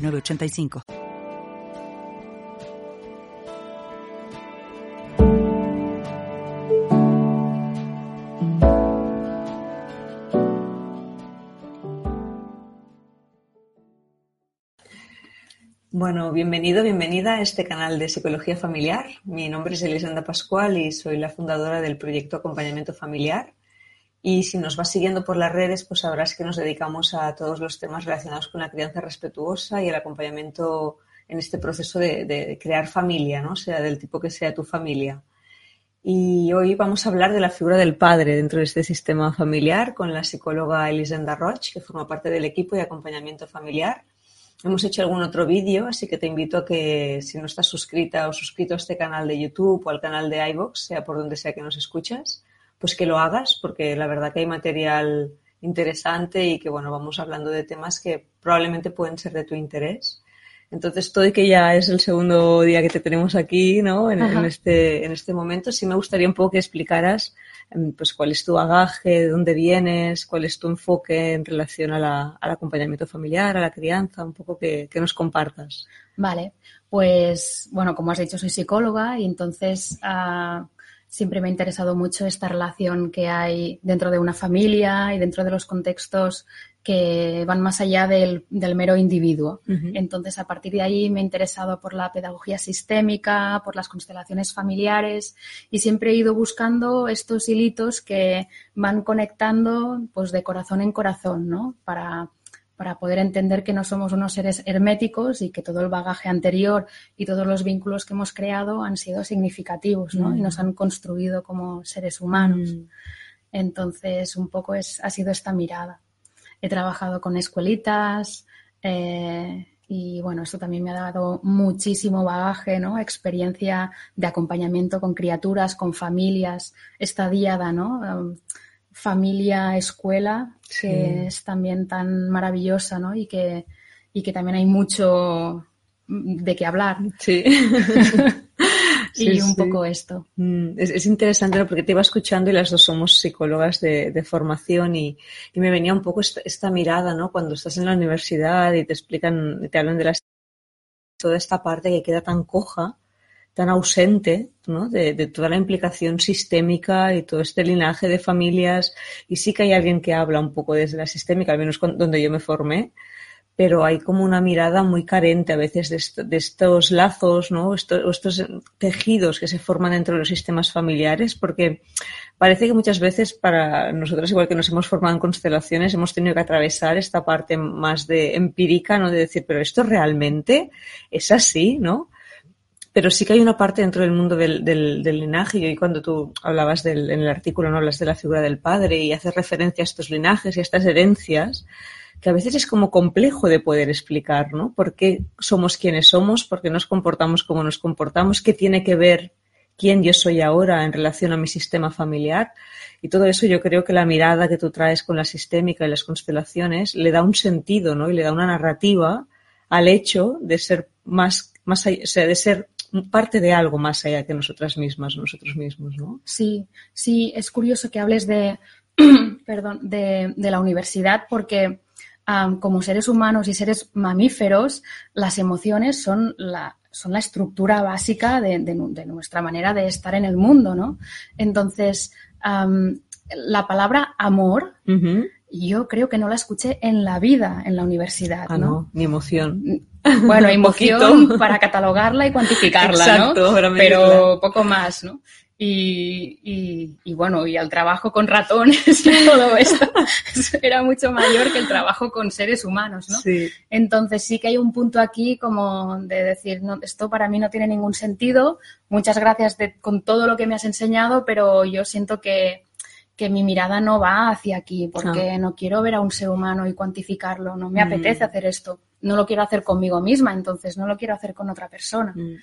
985. Bueno, bienvenido, bienvenida a este canal de Psicología Familiar. Mi nombre es Elisanda Pascual y soy la fundadora del proyecto Acompañamiento Familiar. Y si nos vas siguiendo por las redes, pues sabrás que nos dedicamos a todos los temas relacionados con la crianza respetuosa y el acompañamiento en este proceso de, crear familia, ¿no? Sea del tipo que sea tu familia. Y hoy vamos a hablar de la figura del padre dentro de este sistema familiar con la psicóloga Elisenda Roch, que forma parte del equipo de acompañamiento familiar. Hemos hecho algún otro vídeo, así que te invito a que si no estás suscrita o suscrito a este canal de YouTube o al canal de iVoox, sea por donde sea que nos escuchas, pues que lo hagas, porque la verdad que hay material interesante y que, bueno, vamos hablando de temas que probablemente pueden ser de tu interés. Entonces, todo y que ya es el segundo día que te tenemos aquí, ¿no? En, este, en este momento, sí me gustaría un poco que explicaras, em, pues, cuál es tu bagaje, de dónde vienes, cuál es tu enfoque en relación a la, al acompañamiento familiar, a la crianza, un poco que, que nos compartas. Vale, pues, bueno, como has dicho, soy psicóloga y entonces, uh, siempre me ha interesado mucho esta relación que hay dentro de una familia y dentro de los contextos que van más allá del, mero individuo. Entonces, a partir de ahí me he interesado por la pedagogía sistémica, por las constelaciones familiares y siempre he ido buscando estos hilitos que van conectando pues de corazón en corazón, ¿no? Para, para poder entender que no somos unos seres herméticos y que todo el bagaje anterior y todos los vínculos que hemos creado han sido significativos ¿no? y nos mm. han construido como seres humanos. Mm. Entonces, un poco es, ha sido esta mirada. He trabajado con escuelitas eh, y bueno, esto también me ha dado muchísimo bagaje, ¿no? Experiencia de acompañamiento con criaturas, con familias, esta diada, ¿no? Um, familia, escuela, que es también tan maravillosa, ¿no? Y que, y que también hay mucho de qué hablar. Sí. y un poco esto. Mm, es, interesante porque te iba escuchando y las dos somos psicólogas de, formación y, me venía un poco esta, mirada, ¿no? Cuando estás en la universidad y te explican, te hablan de la, toda esta parte que queda tan coja tan ausente ¿no? de, toda la implicación sistémica y todo este linaje de familias. Y sí que hay alguien que habla un poco desde la sistémica, al menos donde yo me formé, pero hay como una mirada muy carente a veces de, estos lazos, ¿no? Estos, estos tejidos que se forman dentro de los sistemas familiares, porque parece que muchas veces para nosotros, igual que nos hemos formado en constelaciones, hemos tenido que atravesar esta parte más de empírica, ¿no? De decir, pero esto realmente es así, ¿no? Pero sí que hay una parte dentro del mundo del, linaje y cuando tú hablabas del, en el artículo, no hablas de la figura del padre y haces referencia a estos linajes y a estas herencias, que a veces es como complejo de poder explicar, ¿no? ¿Por qué somos quienes somos? ¿Por qué nos comportamos como nos comportamos? ¿Qué tiene que ver quién yo soy ahora en relación a mi sistema familiar? Y todo eso yo creo que la mirada que tú traes con la sistémica y las constelaciones le da un sentido, ¿no? Y le da una narrativa al hecho de ser más, más, o sea, de ser parte de algo más allá que nosotras mismas, nosotros mismos, ¿no? Sí, sí, es curioso que hables de, perdón, de, la universidad porque como seres humanos y seres mamíferos, las emociones son la, son la estructura básica de, nuestra manera de estar en el mundo, ¿no? Entonces, la palabra amor, yo creo que no la escuché en la vida en la universidad. Ah, no, ni emoción. Bueno, emoción para catalogarla y cuantificarla, ¿no? Pero poco más, ¿no? Y, y, bueno, y al trabajo con ratones y todo esto era mucho mayor que el trabajo con seres humanos, ¿no? Sí. Entonces sí que hay un punto aquí como de decir, no, esto para mí no tiene ningún sentido, muchas gracias con todo lo que me has enseñado, pero yo siento que, que mi mirada no va hacia aquí, porque no quiero ver a un ser humano y cuantificarlo, no me mm. apetece hacer esto. no lo quiero hacer conmigo misma, entonces no lo quiero hacer con otra persona. Mm.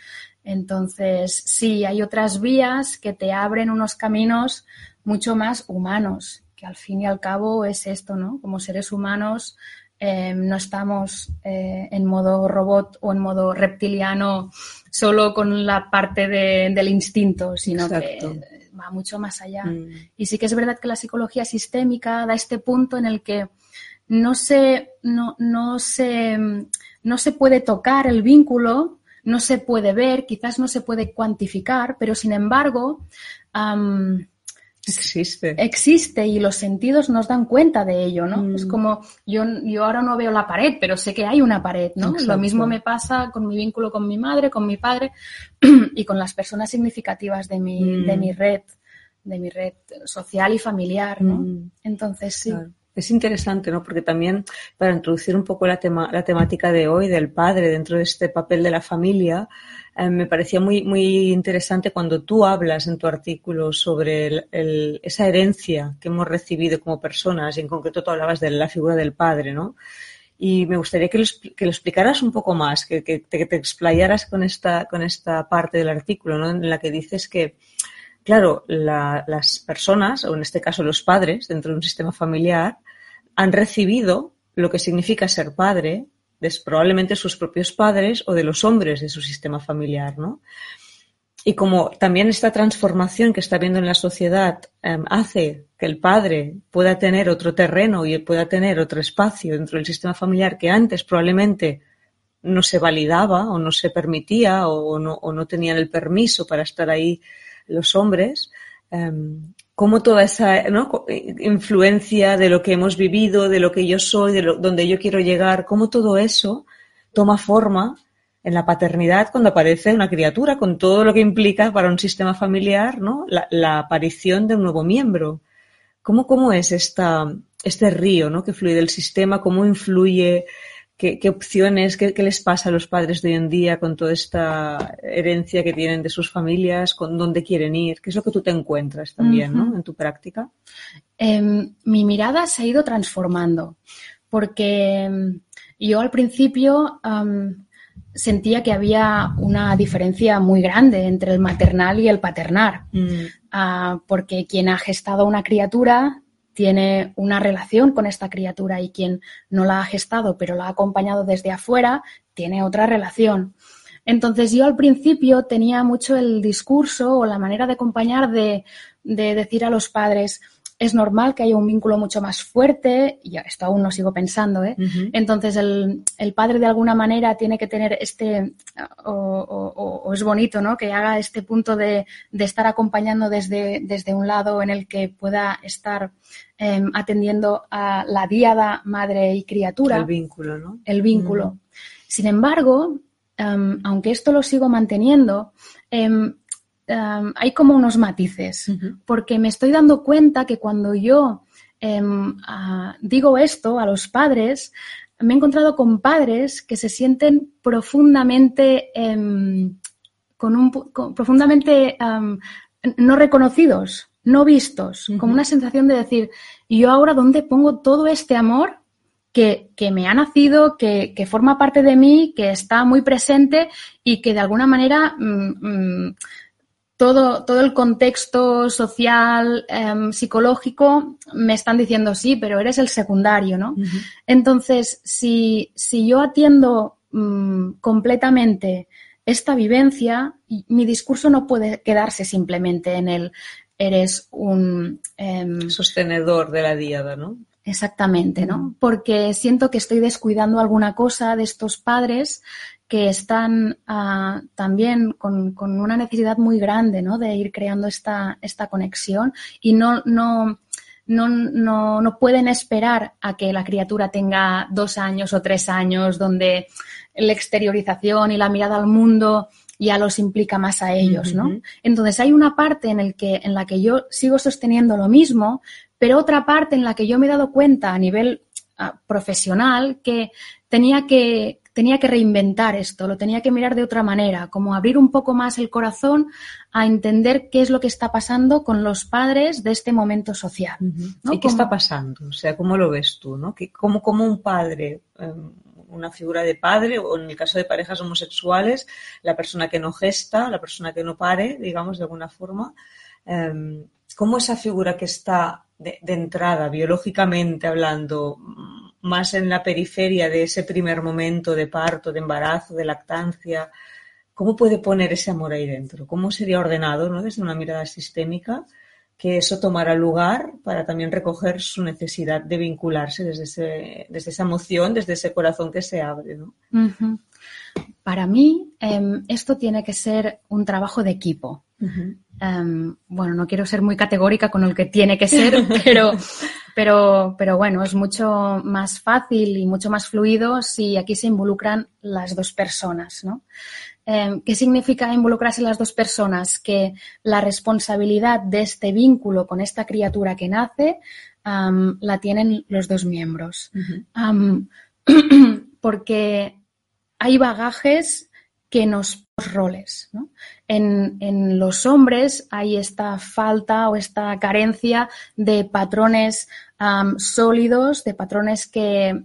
Entonces, sí, hay otras vías que te abren unos caminos mucho más humanos, que al fin y al cabo es esto, ¿no? Como seres humanos eh, no estamos eh, en modo robot o en modo reptiliano solo con la parte de- del instinto, sino Exacto. que va mucho más allá. Mm. Y sí que es verdad que la psicología sistémica da este punto en el que no se, no, no se, no se puede tocar el vínculo, no se puede ver, quizás no se puede cuantificar, pero sin embargo Existe. existe y los sentidos nos dan cuenta de ello, ¿no? Mm. Es como yo, yo ahora no veo la pared, pero sé que hay una pared, ¿no? Exacto. Lo mismo me pasa con mi vínculo con mi madre, con mi padre y con las personas significativas de mi, Mm. de mi red, de mi red social y familiar, ¿no? Mm. Entonces sí. Claro. Es interesante, ¿no? Porque también para introducir un poco la, tema, la temática de hoy del padre dentro de este papel de la familia, eh, me parecía muy, muy interesante cuando tú hablas en tu artículo sobre esa herencia que hemos recibido como personas, y en concreto tú hablabas de la figura del padre, ¿no? Y me gustaría que lo, explicaras un poco más, que, te, explayaras con esta, con esta parte del artículo, ¿no? En la que dices que, claro, la- las personas, o en este caso los padres, dentro de un sistema familiar, han recibido lo que significa ser padre de probablemente sus propios padres o de los hombres de su sistema familiar, ¿no? Y como también esta transformación que está habiendo en la sociedad em, hace que el padre pueda tener otro terreno y pueda tener otro espacio dentro del sistema familiar que antes probablemente no se validaba o no se permitía o no, tenían el permiso para estar ahí los hombres, em, cómo toda esa. Co- influencia de lo que hemos vivido, de lo que yo soy, de donde yo quiero llegar, cómo todo eso toma forma en la paternidad cuando aparece una criatura, con todo lo que implica para un sistema familiar, ¿no? La, la aparición de un nuevo miembro. ¿Cómo, cómo es esta, este río ¿no? que fluye del sistema? ¿Cómo influye? ¿Qué, qué opciones? Qué, qué les pasa a los padres de hoy en día con toda esta herencia que tienen de sus familias? ¿Con dónde quieren ir? ¿Qué es lo que tú te encuentras también ¿no? En tu práctica? Em, mi mirada se ha ido transformando porque em, yo al principio sentía que había una diferencia muy grande entre el maternal y el paternar, Ah, porque quien ha gestado una criatura tiene una relación con esta criatura y quien no la ha gestado pero la ha acompañado desde afuera tiene otra relación. Entonces yo al principio tenía mucho el discurso o la manera de acompañar de, de decir a los padres, es normal que haya un vínculo mucho más fuerte, y esto aún lo sigo pensando, ¿eh? Entonces el, el padre de alguna manera tiene que tener este, o, o- o- o es bonito, ¿no? Que haga este punto de, de estar acompañando desde, desde un lado en el que pueda estar em, atendiendo a la díada madre y criatura El vínculo, ¿no? el vínculo. Sin embargo, em, aunque esto lo sigo manteniendo, em, em, hay como unos matices, porque me estoy dando cuenta que cuando yo em, ah, digo esto a los padres, me he encontrado con padres que se sienten profundamente em, con un con- profundamente am, no reconocidos, no vistos, Ujú. como una sensación de decir, ¿y yo ahora dónde pongo todo este amor que, que me ha nacido, que, que forma parte de mí, que está muy presente y que de alguna manera mm, mm, todo, todo el contexto social, em, psicológico, me están diciendo sí, pero eres el secundario, ¿no? Entonces, si, si yo atiendo mm, completamente esta vivencia, mi discurso no puede quedarse simplemente en el eres un... em, Sostenedor de la diada, ¿no? Exactamente, ¿no? Porque siento que estoy descuidando alguna cosa de estos padres que están ah, también con, con una necesidad muy grande, ¿no? De ir creando esta, esta conexión y no, no, no, no, no pueden esperar a que la criatura tenga dos años o tres años donde la exteriorización y la mirada al mundo ya los implica más a ellos, ¿no? Entonces hay una parte en, el que, en la que yo sigo sosteniendo lo mismo, pero otra parte en la que yo me he dado cuenta a nivel ah, profesional que tenía que tenía que reinventar esto, lo tenía que mirar de otra manera, como abrir un poco más el corazón a entender qué es lo que está pasando con los padres de este momento social. ¿no? ¿Y qué está pasando? O sea, ¿cómo lo ves tú? ¿no? ¿Qué- cómo, cómo un padre, eh, una figura de padre, o en el caso de parejas homosexuales, la persona que no gesta, la persona que no pare, digamos, de alguna forma. Em, ¿Cómo esa figura que está de, entrada, biológicamente hablando, más en la periferia de ese primer momento de parto, de embarazo, de lactancia, ¿cómo puede poner ese amor ahí dentro? ¿Cómo sería ordenado, ¿no? desde una mirada sistémica, que eso tomara lugar para también recoger su necesidad de vincularse desde, desde esa emoción, desde ese corazón que se abre? ¿no? Para mí, em, esto tiene que ser un trabajo de equipo. Em, bueno, no quiero ser muy categórica con el que tiene que ser, pero, pero, pero bueno, es mucho más fácil y mucho más fluido si aquí se involucran las dos personas, ¿no? Em, ¿Qué significa involucrarse las dos personas? Que la responsabilidad de este vínculo con esta criatura que nace la tienen los dos miembros. porque hay bagajes que nos roles. ¿no? En, en, los hombres hay esta falta o esta carencia de patrones sólidos, de patrones que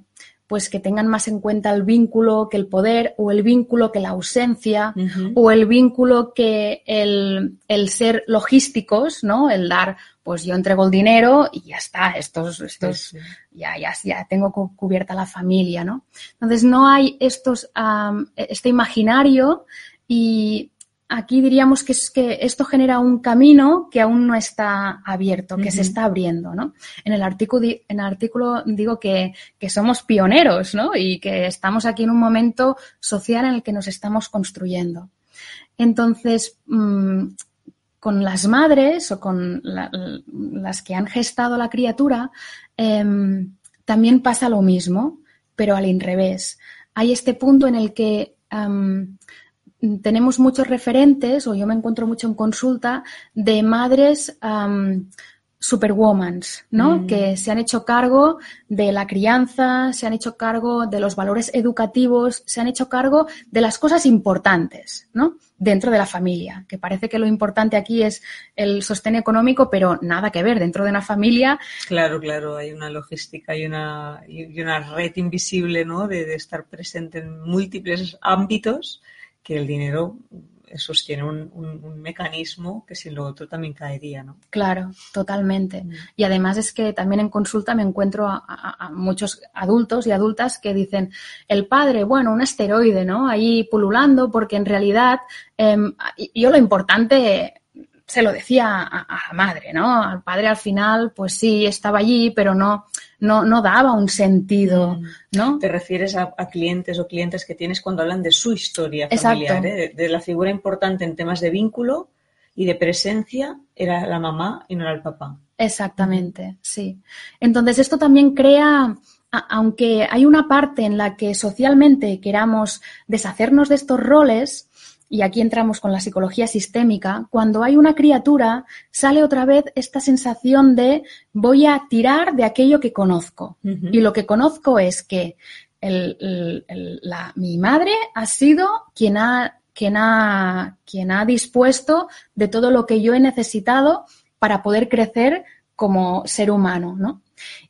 pues que tengan más en cuenta el vínculo que el poder o el vínculo que la ausencia o el vínculo que el, el, ser logísticos, ¿no? El dar, pues yo entrego el dinero y ya está, estos, estos, Ya, ya, ya tengo cubierta la familia, ¿no? Entonces no hay estos, este imaginario y aquí diríamos que, es que esto genera un camino que aún no está abierto, que se está abriendo, ¿no? En el artículo, en el artículo digo que, somos pioneros, ¿no? Y que estamos aquí en un momento social en el que nos estamos construyendo. Entonces, mm, con las madres o con las que han gestado la criatura, em, también pasa lo mismo, pero al revés. Hay este punto en el que tenemos muchos referentes, o yo me encuentro mucho en consulta, de madres superwomans, ¿no? Mm. Que se han hecho cargo de la crianza, se han hecho cargo de los valores educativos, se han hecho cargo de las cosas importantes, ¿no? Dentro de la familia, que parece que lo importante aquí es el sostén económico, pero nada que ver. Dentro de una familia. Claro, claro, hay una logística y una, y una red invisible, ¿no? De, de estar presente en múltiples ámbitos que el dinero sostiene un, mecanismo que sin lo otro también caería, ¿no? Claro, totalmente. Mm. Y además es que también en consulta me encuentro a, muchos adultos y adultas que dicen, el padre, bueno, un esteroide, ¿no? Ahí pululando, porque en realidad em, yo lo importante se lo decía a, la madre, ¿no? Al padre al final, pues sí, estaba allí, pero no, no, no daba un sentido, mm. ¿no? Te refieres a, clientes o clientes que tienes cuando hablan de su historia familiar, ¿eh? de, la figura importante en temas de vínculo y de presencia era la mamá y no era el papá. Exactamente, sí. Entonces esto también crea aunque hay una parte en la que socialmente queramos deshacernos de estos roles, y aquí entramos con la psicología sistémica, cuando hay una criatura sale otra vez esta sensación de voy a tirar de aquello que conozco. Y lo que conozco es que mi madre ha sido quien ha, quien, ha, quien ha dispuesto de todo lo que yo he necesitado para poder crecer como ser humano. ¿no?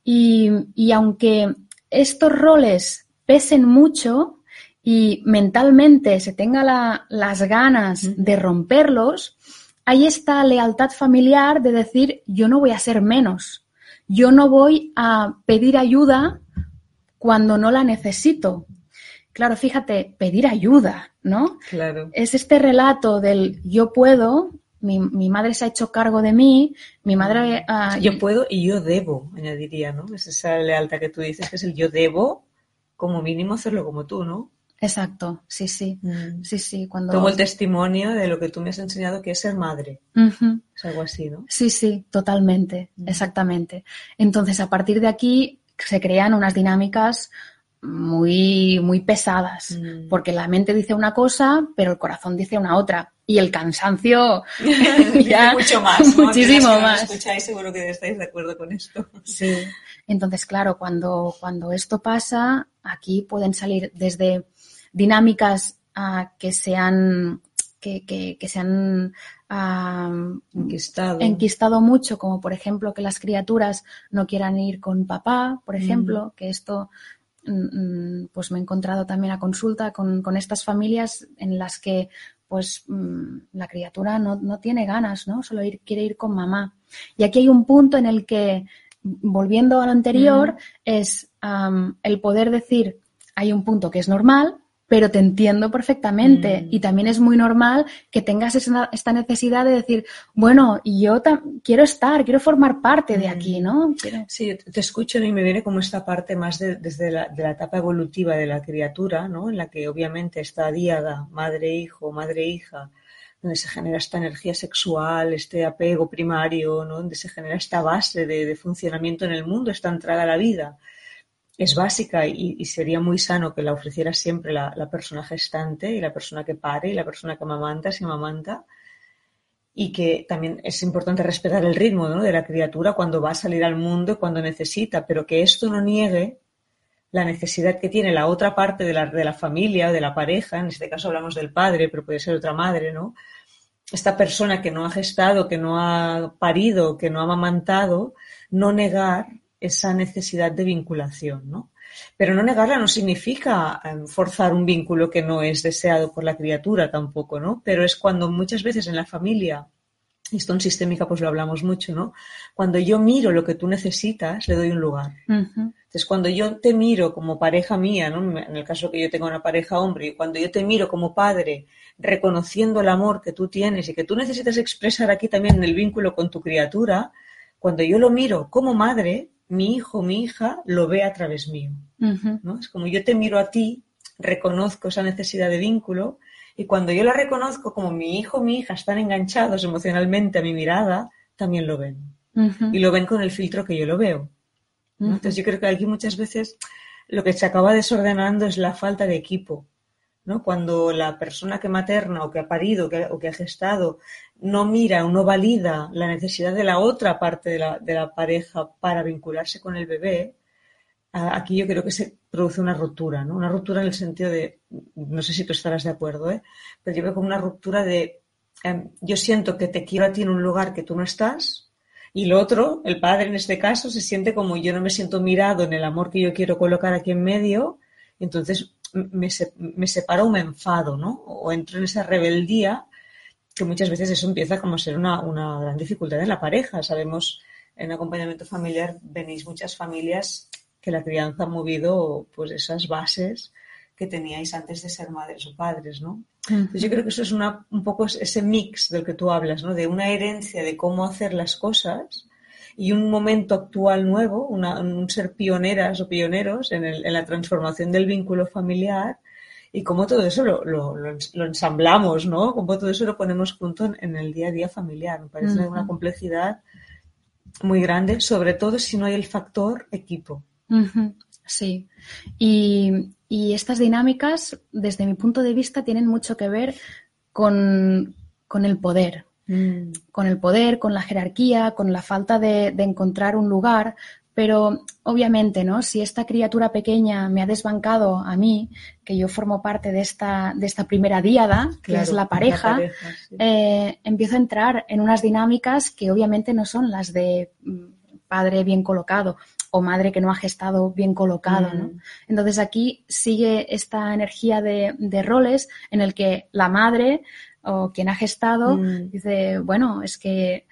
Y, y aunque estos roles pesen mucho, y mentalmente se tenga las ganas de romperlos, hay esta lealtad familiar de decir yo no voy a ser menos, yo no voy a pedir ayuda cuando no la necesito. Claro, fíjate, pedir ayuda, ¿no? Claro. Es este relato del yo puedo, mi, madre se ha hecho cargo de mí, mi madre... Yo puedo y yo debo, añadiría, ¿no? Es esa lealtad que tú dices, que es el yo debo, como mínimo hacerlo como tú, ¿no? Exacto, sí, sí, mm. sí, sí. Cuando... Tomo el testimonio de lo que tú me has enseñado que es ser madre. Es algo así, ¿no? Sí, sí, totalmente, mm. exactamente. Entonces, a partir de aquí se crean unas dinámicas muy, muy pesadas, mm. porque la mente dice una cosa, pero el corazón dice una otra. Y el cansancio ya mucho más, muchísimo más. escucháis seguro que estáis de acuerdo con esto. Sí. Entonces, claro, cuando, cuando esto pasa, aquí pueden salir desde dinámicas ah, que se han, que, que, se han enquistado. mucho, como por ejemplo que las criaturas no quieran ir con papá, por ejemplo, que esto mm, pues me he encontrado también a consulta con, con estas familias en las que pues mm, la criatura no, no, tiene ganas, ¿no? Solo ir, quiere ir con mamá. Y aquí hay un punto en el que, volviendo a lo anterior, es um, el poder decir, hay un punto que es normal, pero te entiendo perfectamente. Mm. Y también es muy normal que tengas esa, esta necesidad de decir, bueno, yo quiero estar, quiero formar parte de aquí, mm. ¿no? Sí, te escucho y me viene como esta parte más desde la, de la etapa evolutiva de la criatura, ¿no? En la que obviamente está diada, madre-hijo, madre-hija, donde se genera esta energía sexual, este apego primario, ¿no? donde se genera esta base de, de funcionamiento en el mundo, esta entrada a la vida es básica y, sería muy sano que la ofreciera siempre la, persona gestante y la persona que pare y la persona que amamanta si amamanta y que también es importante respetar el ritmo de la criatura cuando va a salir al mundo y cuando necesita, pero que esto no niegue la necesidad que tiene la otra parte de la, de la familia o de la pareja, en este caso hablamos del padre, pero puede ser otra madre, ¿no? Esta persona que no ha gestado, que no ha parido, que no ha amamantado, no negar esa necesidad de vinculación, ¿no? Pero no negarla no significa em, forzar un vínculo que no es deseado por la criatura tampoco, ¿no? Pero es cuando muchas veces en la familia, y esto en sistémica pues lo hablamos mucho, ¿no? Cuando yo miro lo que tú necesitas, le doy un lugar. Entonces, cuando yo te miro como pareja mía, ¿no? En el caso que yo tenga una pareja hombre, y cuando yo te miro como padre, reconociendo el amor que tú tienes y que tú necesitas expresar aquí también en el vínculo con tu criatura, cuando yo lo miro como madre, mi hijo, mi hija lo ve a través mío. ¿no? Es como yo te miro a ti, reconozco esa necesidad de vínculo y cuando yo la reconozco como mi hijo, mi hija están enganchados emocionalmente a mi mirada, también lo ven. Y lo ven con el filtro que yo lo veo. Entonces yo creo que aquí muchas veces lo que se acaba desordenando es la falta de equipo. ¿No? Cuando la persona que materna o que ha parido o que ha gestado no mira o no valida la necesidad de la otra parte de la, de la pareja para vincularse con el bebé, aquí yo creo que se produce una ruptura, ¿no? Una ruptura en el sentido de, no sé si tú estarás de acuerdo, ¿eh? pero yo veo como una ruptura de, em, yo siento que te quiero a ti en un lugar que tú no estás, y lo otro, el padre en este caso, se siente como yo no me siento mirado en el amor que yo quiero colocar aquí en medio, entonces me, me separo o me enfado, ¿no? O entro en esa rebeldía que muchas veces eso empieza como a ser una, una gran dificultad en la pareja. Sabemos, en acompañamiento familiar venís muchas familias que la crianza ha movido pues esas bases que teníais antes de ser madres o padres, ¿no? yo creo que eso es una, un poco ese mix del que tú hablas, ¿no? De una herencia de cómo hacer las cosas y un momento actual nuevo, un ser pioneras o pioneros en, el, en la transformación del vínculo familiar y cómo todo eso lo, lo, lo, ensamblamos, ¿no? Cómo todo eso lo ponemos junto en, el día a día familiar. Me parece una complejidad muy grande, sobre todo si no hay el factor equipo. Sí. Y, y, estas dinámicas, desde mi punto de vista, tienen mucho que ver con, con el poder. Mm. Con el poder, con la jerarquía, con la falta de, de encontrar un lugar, pero obviamente, ¿no? Si esta criatura pequeña me ha desbancado a mí, que yo formo parte de esta, de esta primera díada, que es la pareja, eh, empiezo a entrar en unas dinámicas que obviamente no son las de mm, padre bien colocado o madre que no ha gestado bien colocado, ¿no? Mm. Entonces aquí sigue esta energía de, de, roles en el que la madre o quien ha gestado mm. dice, bueno, es que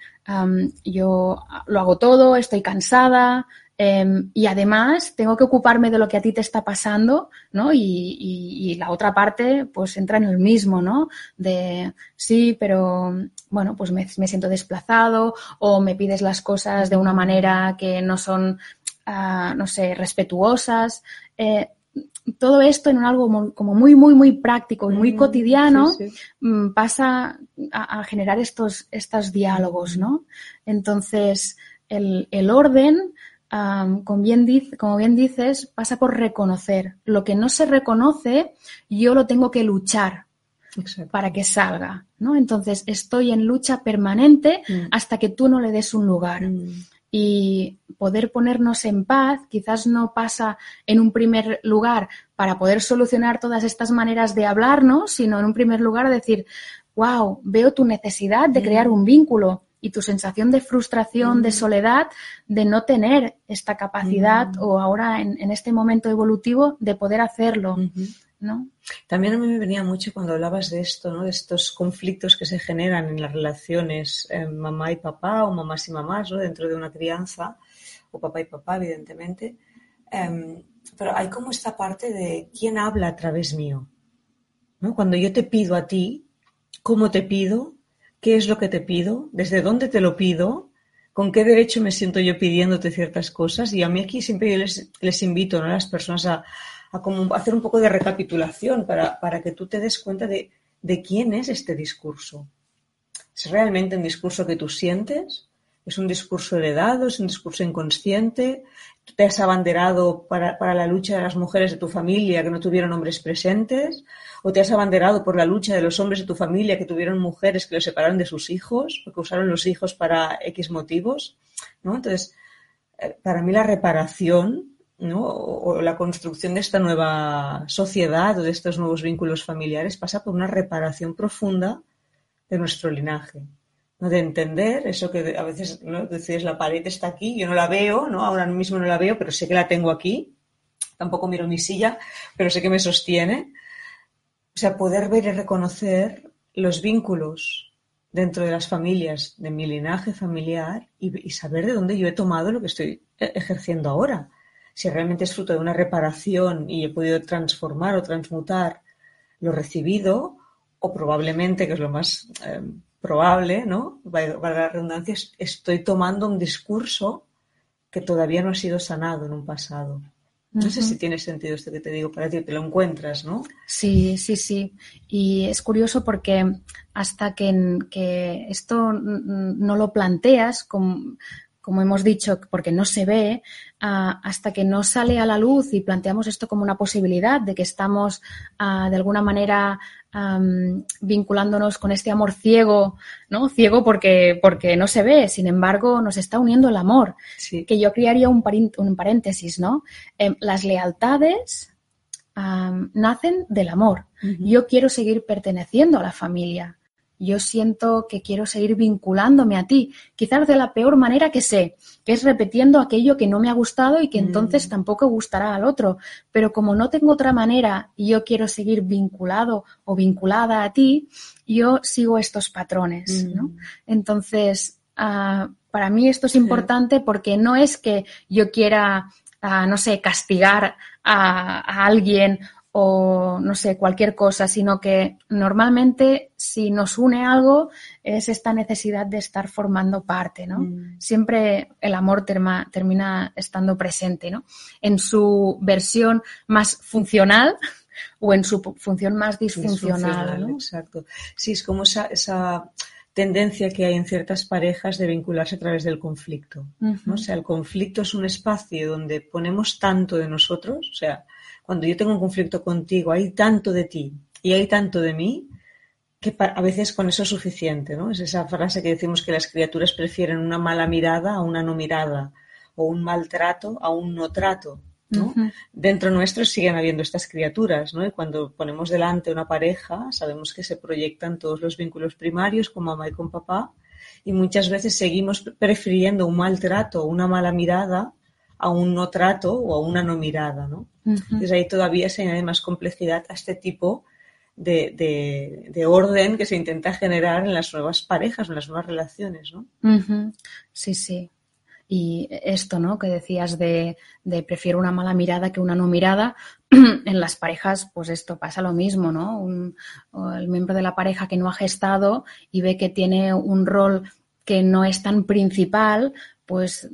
yo lo hago todo, estoy cansada em, y además tengo que ocuparme de lo que a ti te está pasando, ¿no? Y, la otra parte pues entra en el mismo, ¿no? De sí, pero bueno, pues me, siento desplazado o me pides las cosas de una manera que no son, ah, no sé, respetuosas. Eh, todo esto en algo como muy, muy, muy práctico y muy cotidiano mm, pasa a, generar estos, estos diálogos, ¿no? Entonces, el, orden, como, bien como bien dices, pasa por reconocer. Lo que no se reconoce, yo lo tengo que luchar para que salga, ¿no? Entonces, estoy en lucha permanente mm. hasta que tú no le des un lugar. Mm y poder ponernos en paz quizás no pasa en un primer lugar para poder solucionar todas estas maneras de hablarnos, sino en un primer lugar decir, wow, veo tu necesidad de crear un vínculo y tu sensación de frustración, de mm. soledad, de no tener esta capacidad mm. o ahora en, este momento evolutivo de poder hacerlo. ¿no? También a mí me venía mucho cuando hablabas de esto, ¿no? de estos conflictos que se generan en las relaciones eh, mamá y papá o mamás y mamás ¿no? dentro de una crianza, o papá y papá, evidentemente. Em, pero hay como esta parte de quién habla a través mío. ¿no? Cuando yo te pido a ti, ¿cómo te pido? ¿Qué es lo que te pido? ¿Desde dónde te lo pido? ¿Con qué derecho me siento yo pidiéndote ciertas cosas? Y a mí aquí siempre yo les, invito a las personas a, hacer un poco de recapitulación para, que tú te des cuenta de, quién es este discurso. ¿Es realmente un discurso que tú sientes? ¿Es un discurso heredado? ¿Es un discurso inconsciente? ¿Tú te has abanderado para, para, la lucha de las mujeres de tu familia que no tuvieron hombres presentes? ¿O te has abanderado por la lucha de los hombres de tu familia que tuvieron mujeres que los separaron de sus hijos porque usaron los hijos para X motivos? ¿no? Entonces, eh, para mí la reparación o la construcción de esta nueva sociedad o de estos nuevos vínculos familiares pasa por una reparación profunda de nuestro linaje. ¿No? De entender eso que a veces ¿no? decís, la pared está aquí, yo no la veo, ¿no? ahora mismo no la veo, pero sé que la tengo aquí. Tampoco miro mi silla, pero sé que me sostiene. O sea, poder ver y reconocer los vínculos dentro de las familias, de mi linaje familiar y saber de dónde yo he tomado lo que estoy e-, ejerciendo ahora si realmente es fruto de una reparación y he podido transformar o transmutar lo recibido, o probablemente, que es lo más eh, probable, ¿no? Para la redundancia, estoy tomando un discurso que todavía no ha sido sanado en un pasado. No sé si tiene sentido esto que te digo para ti, te lo encuentras, ¿no? Sí, sí, sí. Y es curioso porque hasta que, que esto no lo planteas, como, como hemos dicho, porque no se ve, ah, hasta que no sale a la luz y planteamos esto como una posibilidad de que estamos ah, de alguna manera vinculándonos con este amor ciego, ¿no? Ciego porque, porque no se ve, sin embargo, nos está uniendo el amor. Que yo crearía un, un paréntesis, ¿no? Em, las lealtades nacen del amor. Yo quiero seguir perteneciendo a la familia yo siento que quiero seguir vinculándome a ti, quizás de la peor manera que sé, que es repitiendo aquello que no me ha gustado y que mm. entonces tampoco gustará al otro. Pero como no tengo otra manera y yo quiero seguir vinculado o vinculada a ti, yo sigo estos patrones, ¿no? Mm. Entonces, ah, para mí esto es importante porque no es que yo quiera, ah, no sé, castigar a alguien o no sé, cualquier cosa, sino que normalmente si nos une algo es esta necesidad de estar formando parte, ¿no? Mm. Siempre el amor termina estando presente, ¿no? En su versión más funcional o en su función más disfuncional. Exacto. Sí, es como esa, esa tendencia que hay en ciertas parejas de vincularse a través del conflicto. ¿no? O sea, el conflicto es un espacio donde ponemos tanto de nosotros, o sea, cuando yo tengo un conflicto contigo, hay tanto de ti y hay tanto de mí que a veces con eso es suficiente, ¿no? Es esa frase que decimos que las criaturas prefieren una mala mirada a una no mirada o un maltrato a un no trato, ¿no? Dentro nuestro siguen habiendo estas criaturas, ¿no? Y cuando ponemos delante una pareja, sabemos que se proyectan todos los vínculos primarios con mamá y con papá y muchas veces seguimos prefiriendo un maltrato o una mala mirada a un no trato o a una no mirada, ¿no? Entonces ahí todavía se añade más complejidad a este tipo de, orden que se intenta generar en las nuevas parejas, en las nuevas relaciones, ¿no? Sí, sí. Y esto, ¿no? Que decías de, de, prefiero una mala mirada que una no mirada. en las parejas, pues esto pasa lo mismo, ¿no? el miembro de la pareja que no ha gestado y ve que tiene un rol que no es tan principal, pues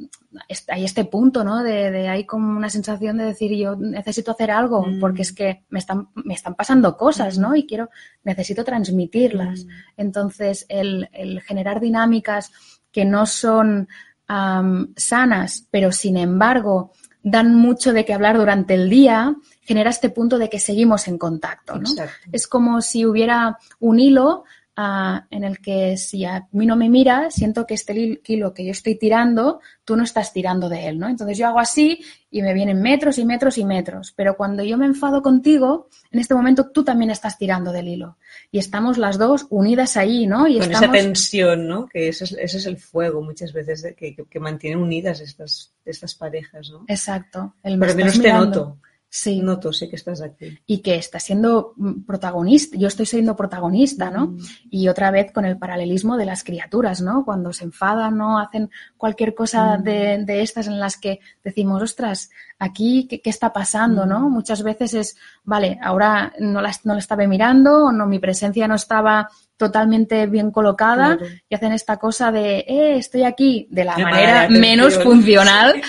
hay este punto, ¿no? De, de, hay como una sensación de decir yo necesito hacer algo mm. porque es que me están, me están pasando cosas, ¿no? Mm. Y quiero, necesito transmitirlas. Mm. Entonces, el, el, generar dinámicas que no son sanas, pero sin embargo dan mucho de qué hablar durante el día, genera este punto de que seguimos en contacto, ¿no? Es como si hubiera un hilo en el que si a mí no me mira, siento que este hilo que yo estoy tirando, tú no estás tirando de él, ¿no? Entonces yo hago así y me vienen metros y metros y metros. Pero cuando yo me enfado contigo, en este momento tú también estás tirando del hilo. Y estamos las dos unidas ahí, ¿no? Y Con esa tensión, ¿no? Que ese es, el fuego muchas veces que, que, mantiene unidas estas, estas parejas, ¿no? Exacto. El Pero menos te noto. Sí. Noto, sé que estás aquí. Y que está siendo mm, protagonista, yo estoy siendo protagonista, ¿no? Mm. Y otra vez con el paralelismo de las criaturas, ¿no? Cuando se enfadan, ¿no? Hacen cualquier cosa mm. de, estas en las que decimos, ostras, aquí, ¿qué, está pasando, no? Muchas veces es, vale, ahora no la, no la estaba mirando, o no, mi presencia no estaba totalmente bien colocada y hacen esta cosa de, eh, estoy aquí, de la manera menos funcional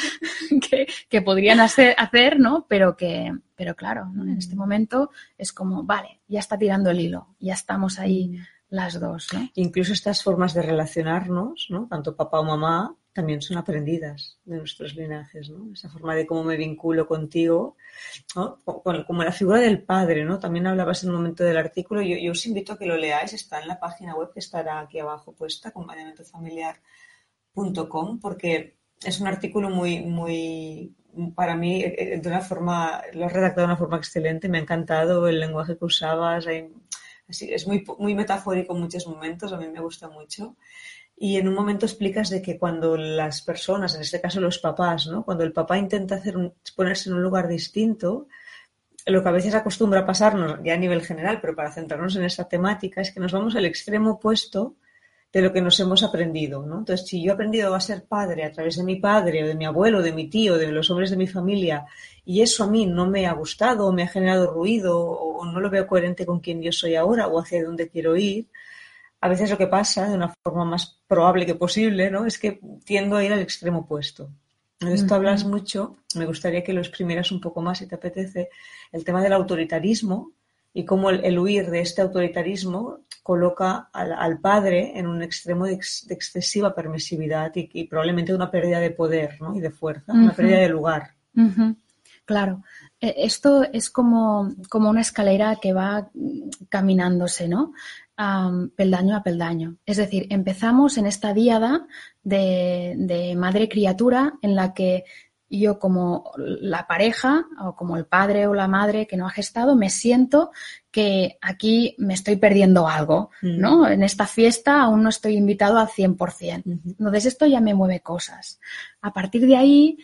que, podrían hacer, hacer, ¿no? Pero que, pero claro, en este mm. momento es como, vale, ya está tirando el hilo, ya estamos ahí mm. las dos, ¿no? Incluso estas formas de relacionarnos, ¿no? Tanto papá o mamá, también son aprendidas de nuestros linajes, ¿no? Esa forma de cómo me vinculo contigo. Como la figura del padre, ¿no? También hablabas en un momento del artículo, yo, yo, os invito a que lo leáis, está en la página web que estará aquí abajo puesta, acompañamientofamiliar.com, porque es un artículo muy, muy, para mí, eh, eh, de una forma, lo has redactado de una forma excelente, me ha encantado el lenguaje que usabas, así, es muy, muy metafórico en muchos momentos, a mí me gusta mucho. Y en un momento explicas de que cuando las personas, en este caso los papás, ¿no? cuando el papá intenta hacer ponerse en un lugar distinto, lo que a veces acostumbra a pasarnos, ya a nivel general, pero para centrarnos en esa temática, es que nos vamos al extremo opuesto de lo que nos hemos aprendido. ¿no? Entonces, si yo he aprendido a ser padre a través de mi padre, o de mi abuelo, de mi tío, de los hombres de mi familia, y eso a mí no me ha gustado, o me ha generado ruido, o no lo veo coherente con quien yo soy ahora, o hacia dónde quiero ir, a veces lo que pasa, de una forma más probable que posible, ¿no? es que tiendo a ir al extremo opuesto. De esto hablas mucho, me gustaría que lo exprimieras un poco más, si te apetece, el tema del autoritarismo y cómo el, huir de este autoritarismo coloca al, padre en un extremo de, excesiva permisividad y, probablemente una pérdida de poder ¿no? y de fuerza, una pérdida de lugar. Claro, e, esto es como, como, una escalera que va caminándose, ¿no? Peldaño a peldaño. Es decir, empezamos en esta diada de, madre-criatura en la que yo como la pareja o como el padre o la madre que no ha gestado, me siento que aquí me estoy perdiendo algo, mm. ¿no? En esta fiesta aún no estoy invitado al 100%. Entonces esto ya me mueve cosas. A partir de ahí,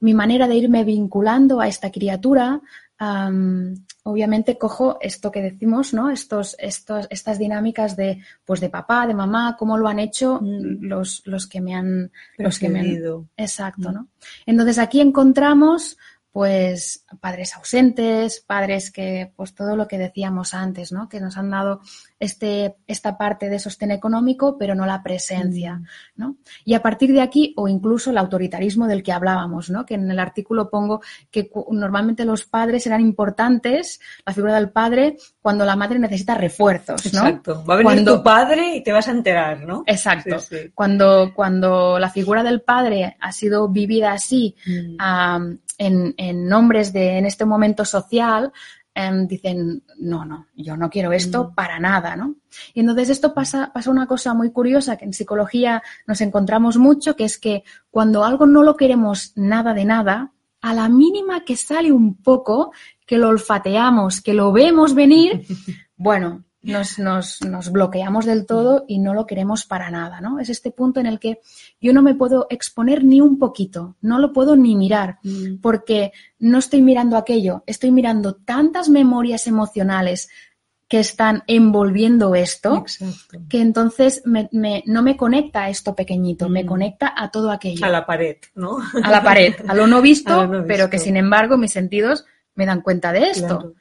mi manera de irme vinculando a esta criatura obviamente cojo esto que decimos, ¿no? Estos, estos, estas dinámicas de, pues de papá, de mamá, cómo lo han hecho mm. los, los que me han, los que me han, exacto, mm. ¿no? Entonces aquí encontramos pues padres ausentes, padres que, pues todo lo que decíamos antes, ¿no? Que nos han dado este, esta parte de sostén económico, pero no la presencia, mm. ¿no? Y a partir de aquí, o incluso el autoritarismo del que hablábamos, ¿no? Que en el artículo pongo que normalmente los padres eran importantes, la figura del padre, cuando la madre necesita refuerzos, ¿no? Exacto. Va a venir tu padre y te vas a enterar, ¿no? Exacto. Cuando, cuando la figura del padre ha sido vivida así, mm en, nombres de, en este momento social, em, dicen, no, no, yo no quiero esto mm. para nada, ¿no? Y entonces esto pasa, pasa una cosa muy curiosa que en psicología nos encontramos mucho, que es que cuando algo no lo queremos nada de nada, a la mínima que sale un poco, que lo olfateamos, que lo vemos venir, bueno, nos, nos, nos, bloqueamos del todo y no lo queremos para nada, ¿no? Es este punto en el que yo no me puedo exponer ni un poquito, no lo puedo ni mirar, mm. porque no estoy mirando aquello, estoy mirando tantas memorias emocionales que están envolviendo esto, que entonces no me conecta a esto pequeñito, me mm. conecta a todo aquello. A la pared, ¿no? A la pared, a lo no visto, pero que sin embargo mis sentidos me dan cuenta de esto.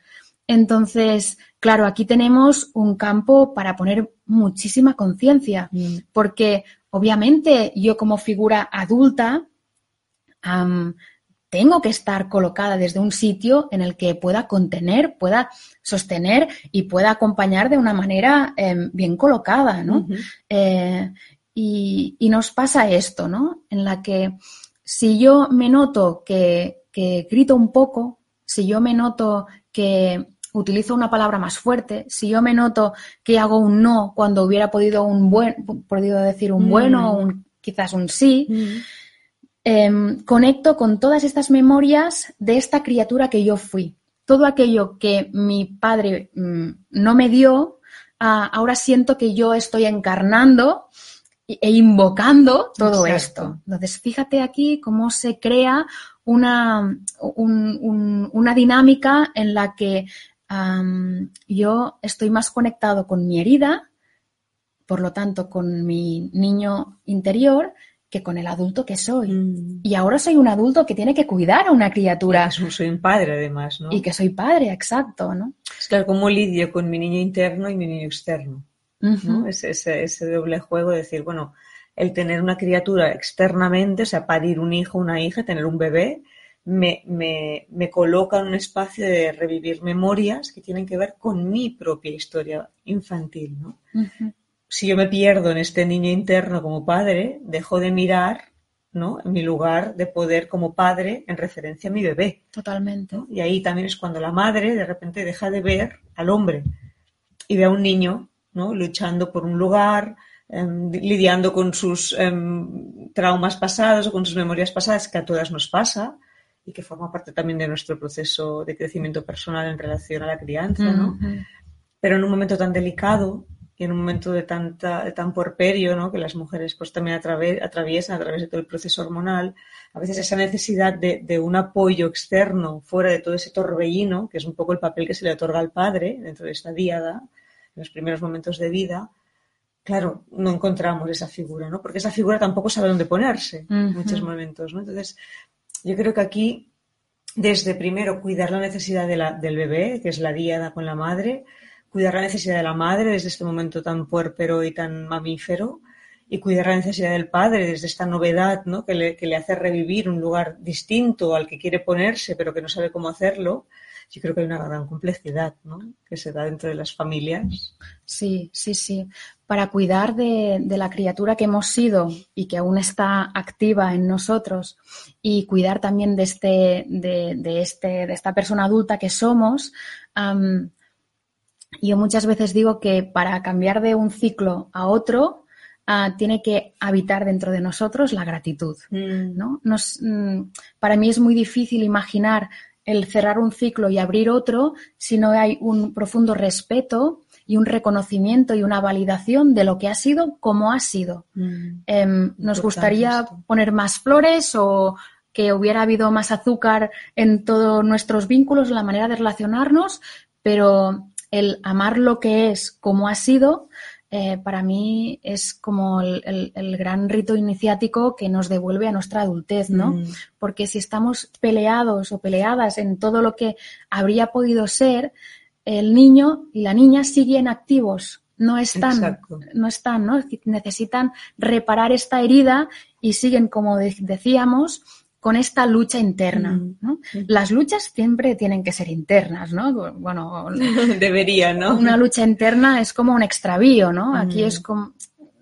Entonces, claro, aquí tenemos un campo para poner muchísima conciencia, mm. porque obviamente yo como figura adulta tengo que estar colocada desde un sitio en el que pueda contener, pueda sostener y pueda acompañar de una manera em, bien colocada, ¿no? Eh, y, nos pasa esto, ¿no? En la que si yo me noto que, que grito un poco, si yo me noto que utilizo una palabra más fuerte, si yo me noto que hago un no cuando hubiera podido, un buen, podido decir un bueno o mm. quizás un sí, mm. em, conecto con todas estas memorias de esta criatura que yo fui. Todo aquello que mi padre mm, no me dio, ah, ahora siento que yo estoy encarnando e invocando todo esto. Entonces, fíjate aquí cómo se crea una, una dinámica en la que yo estoy más conectado con mi herida, por lo tanto, con mi niño interior, que con el adulto que soy. Mm. Y ahora soy un adulto que tiene que cuidar a una criatura. soy un padre, además, ¿no? Y que soy padre, exacto, ¿no? Es claro, ¿cómo lidio con mi niño interno y mi niño externo? ese, ese, doble juego de decir, bueno, el tener una criatura externamente, o sea, parir un hijo, una hija, tener un bebé, me, me, me, coloca en un espacio de revivir memorias que tienen que ver con mi propia historia infantil. ¿no? Si yo me pierdo en este niño interno como padre, dejo de mirar ¿no? en mi lugar de poder como padre en referencia a mi bebé. Totalmente. Y ahí también es cuando la madre de repente deja de ver al hombre y ve a un niño ¿no? luchando por un lugar, em, lidiando con sus em, traumas pasados o con sus memorias pasadas, que a todas nos pasa y que forma parte también de nuestro proceso de crecimiento personal en relación a la crianza, ¿no? Pero en un momento tan delicado y en un momento de, tanta, de tan porperio, ¿no? Que las mujeres pues también atraviesan a través de todo el proceso hormonal, a veces esa necesidad de, de, un apoyo externo fuera de todo ese torbellino, que es un poco el papel que se le otorga al padre dentro de esta diada, en los primeros momentos de vida, claro, no encontramos esa figura, ¿no? Porque esa figura tampoco sabe dónde ponerse en muchos momentos, ¿no? Entonces, yo creo que aquí, desde primero, cuidar la necesidad del bebé, que es la diada con la madre, cuidar la necesidad de la madre desde este momento tan puérpero y tan mamífero, y cuidar la necesidad del padre desde esta novedad ¿no? que, le, que le hace revivir un lugar distinto al que quiere ponerse, pero que no sabe cómo hacerlo yo creo que hay una gran complejidad ¿no? que se da dentro de las familias. Sí, sí, sí. Para cuidar de, la criatura que hemos sido y que aún está activa en nosotros y cuidar también de, este, de, este, de esta persona adulta que somos, yo muchas veces digo que para cambiar de un ciclo a otro, ah, tiene que habitar dentro de nosotros la gratitud. Mm. ¿no? Mm, para mí es muy difícil imaginar el cerrar un ciclo y abrir otro si no hay un profundo respeto y un reconocimiento y una validación de lo que ha sido como ha sido. Mm. Em, nos gustaría poner más flores o que hubiera habido más azúcar en todos nuestros vínculos, en la manera de relacionarnos, pero el amar lo que es como ha sido eh, para mí es como el, gran rito iniciático que nos devuelve a nuestra adultez, ¿no? Mm. Porque si estamos peleados o peleadas en todo lo que habría podido ser, el niño y la niña siguen activos, no están, no están, ¿no? Necesitan reparar esta herida y siguen, como decíamos, con esta lucha interna. ¿no? Las luchas siempre tienen que ser internas, ¿no? Bueno, debería, ¿no? Una lucha interna es como un extravío, ¿no? Aquí es como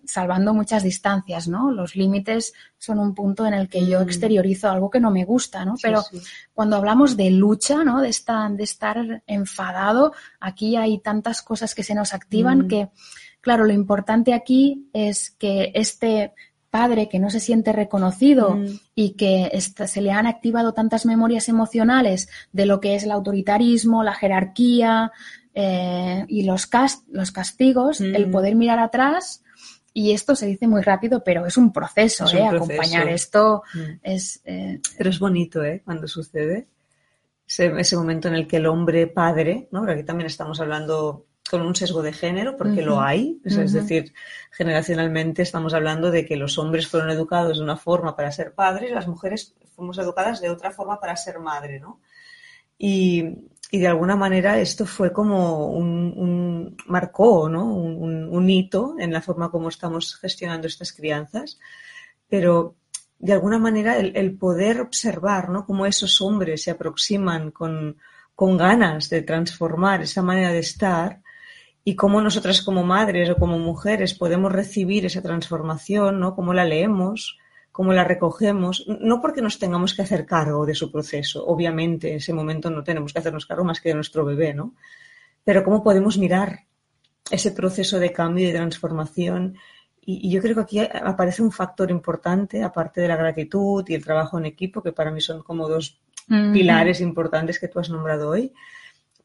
salvando muchas distancias, ¿no? Los límites son un punto en el que yo exteriorizo algo que no me gusta, ¿no? Pero cuando hablamos de lucha, ¿no? De, esta, de estar enfadado, aquí hay tantas cosas que se nos activan que, claro, lo importante aquí es que este padre que no se siente reconocido mm. y que se le han activado tantas memorias emocionales de lo que es el autoritarismo, la jerarquía eh, y los, los castigos, el mm. poder mirar atrás. Y esto se dice muy rápido, pero es un proceso, ¿eh? Acompañar esto mm. es... Eh, pero es bonito, ¿eh? Cuando sucede. Ese, ese, momento en el que el hombre padre, ¿no? Pero aquí también estamos hablando con un sesgo de género, porque lo hay. Es, decir, generacionalmente estamos hablando de que los hombres fueron educados de una forma para ser padres, las mujeres fuimos educadas de otra forma para ser madre, ¿no? Y, de alguna manera esto fue como un, marcó, ¿no? Un, hito en la forma como estamos gestionando estas crianzas. Pero de alguna manera el, poder observar, ¿no? Cómo esos hombres se aproximan con, con ganas de transformar esa manera de estar, y cómo nosotras como madres o como mujeres podemos recibir esa transformación, ¿no? Cómo la leemos, cómo la recogemos, no porque nos tengamos que hacer cargo de su proceso, obviamente en ese momento no tenemos que hacernos cargo más que de nuestro bebé, ¿no? pero cómo podemos mirar ese proceso de cambio y de transformación. Y, yo creo que aquí aparece un factor importante, aparte de la gratitud y el trabajo en equipo, que para mí son como dos pilares importantes que tú has nombrado hoy.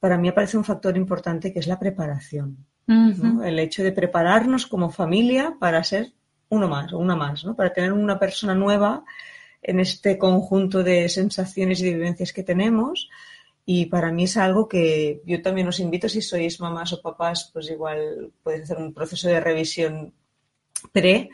Para mí aparece un factor importante que es la preparación. El hecho de prepararnos como familia para ser uno más o una más, ¿no? para tener una persona nueva en este conjunto de sensaciones y de vivencias que tenemos. Y para mí es algo que yo también os invito, si sois mamás o papás, pues igual podéis hacer un proceso de revisión pre,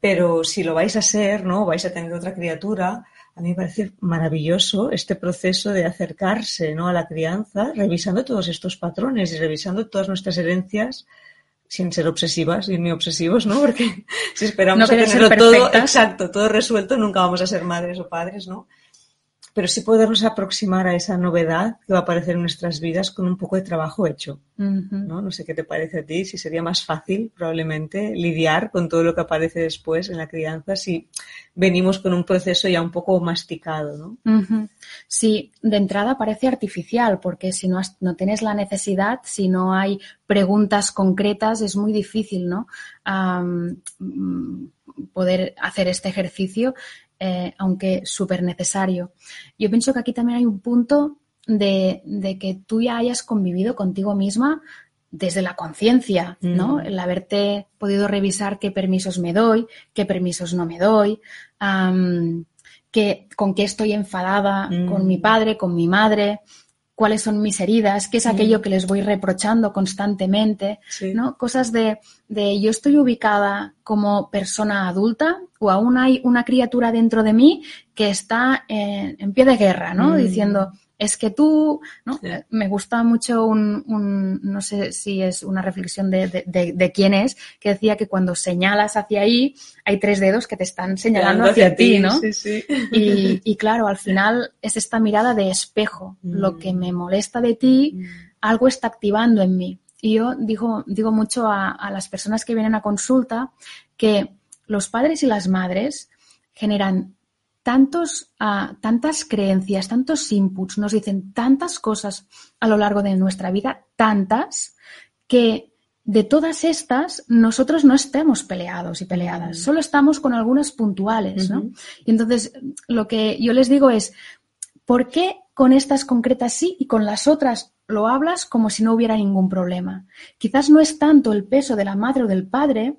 pero si lo vais a ser, ¿no? Vais a tener otra criatura, a mí me parece maravilloso este proceso de acercarse ¿no? a la crianza, revisando todos estos patrones y revisando todas nuestras herencias sin ser obsesivas y ni obsesivos, ¿no? Porque si esperamos a tenerlo todo exacto, todo resuelto, nunca vamos a ser madres o padres, ¿no? Pero sí podernos aproximar a esa novedad que va a aparecer en nuestras vidas con un poco de trabajo hecho. ¿no? no sé qué te parece a ti, si sería más fácil probablemente lidiar con todo lo que aparece después en la crianza si venimos con un proceso ya un poco masticado. ¿no? Sí, de entrada parece artificial porque si no, no tienes la necesidad, si no hay preguntas concretas, es muy difícil ¿no? Mm, poder hacer este ejercicio eh, aunque súper necesario. Yo pienso que aquí también hay un punto de, que tú ya hayas convivido contigo misma desde la conciencia, ¿no? Mm. El haberte podido revisar qué permisos me doy, qué permisos no me doy, con qué estoy enfadada con mi mm. padre, con mi madre, cuáles son mis heridas, qué es aquello que les voy reprochando constantemente, ¿no? Cosas de, de, yo estoy ubicada como persona adulta o aún hay una criatura dentro de mí que está en, pie de guerra, ¿no? Mm. Diciendo, es que tú, ¿no? Me gusta mucho un, no sé si es una reflexión de, de, quién es, que decía que cuando señalas hacia ahí, hay tres dedos que te están señalando hacia, ti, ¿no? Sí, sí. Y, y, claro, al final es esta mirada de espejo. Lo mm. que me molesta de ti, mm. algo está activando en mí. Y yo digo, digo mucho a, a las personas que vienen a consulta que los padres y las madres generan tantos, ah, tantas creencias, tantos inputs, nos dicen tantas cosas a lo largo de nuestra vida, tantas, que de todas estas nosotros no estemos peleados y peleadas, solo estamos con algunas puntuales, ¿no? Y entonces lo que yo les digo es, ¿por qué con estas concretas sí y con las otras lo hablas como si no hubiera ningún problema? Quizás no es tanto el peso de la madre o del padre,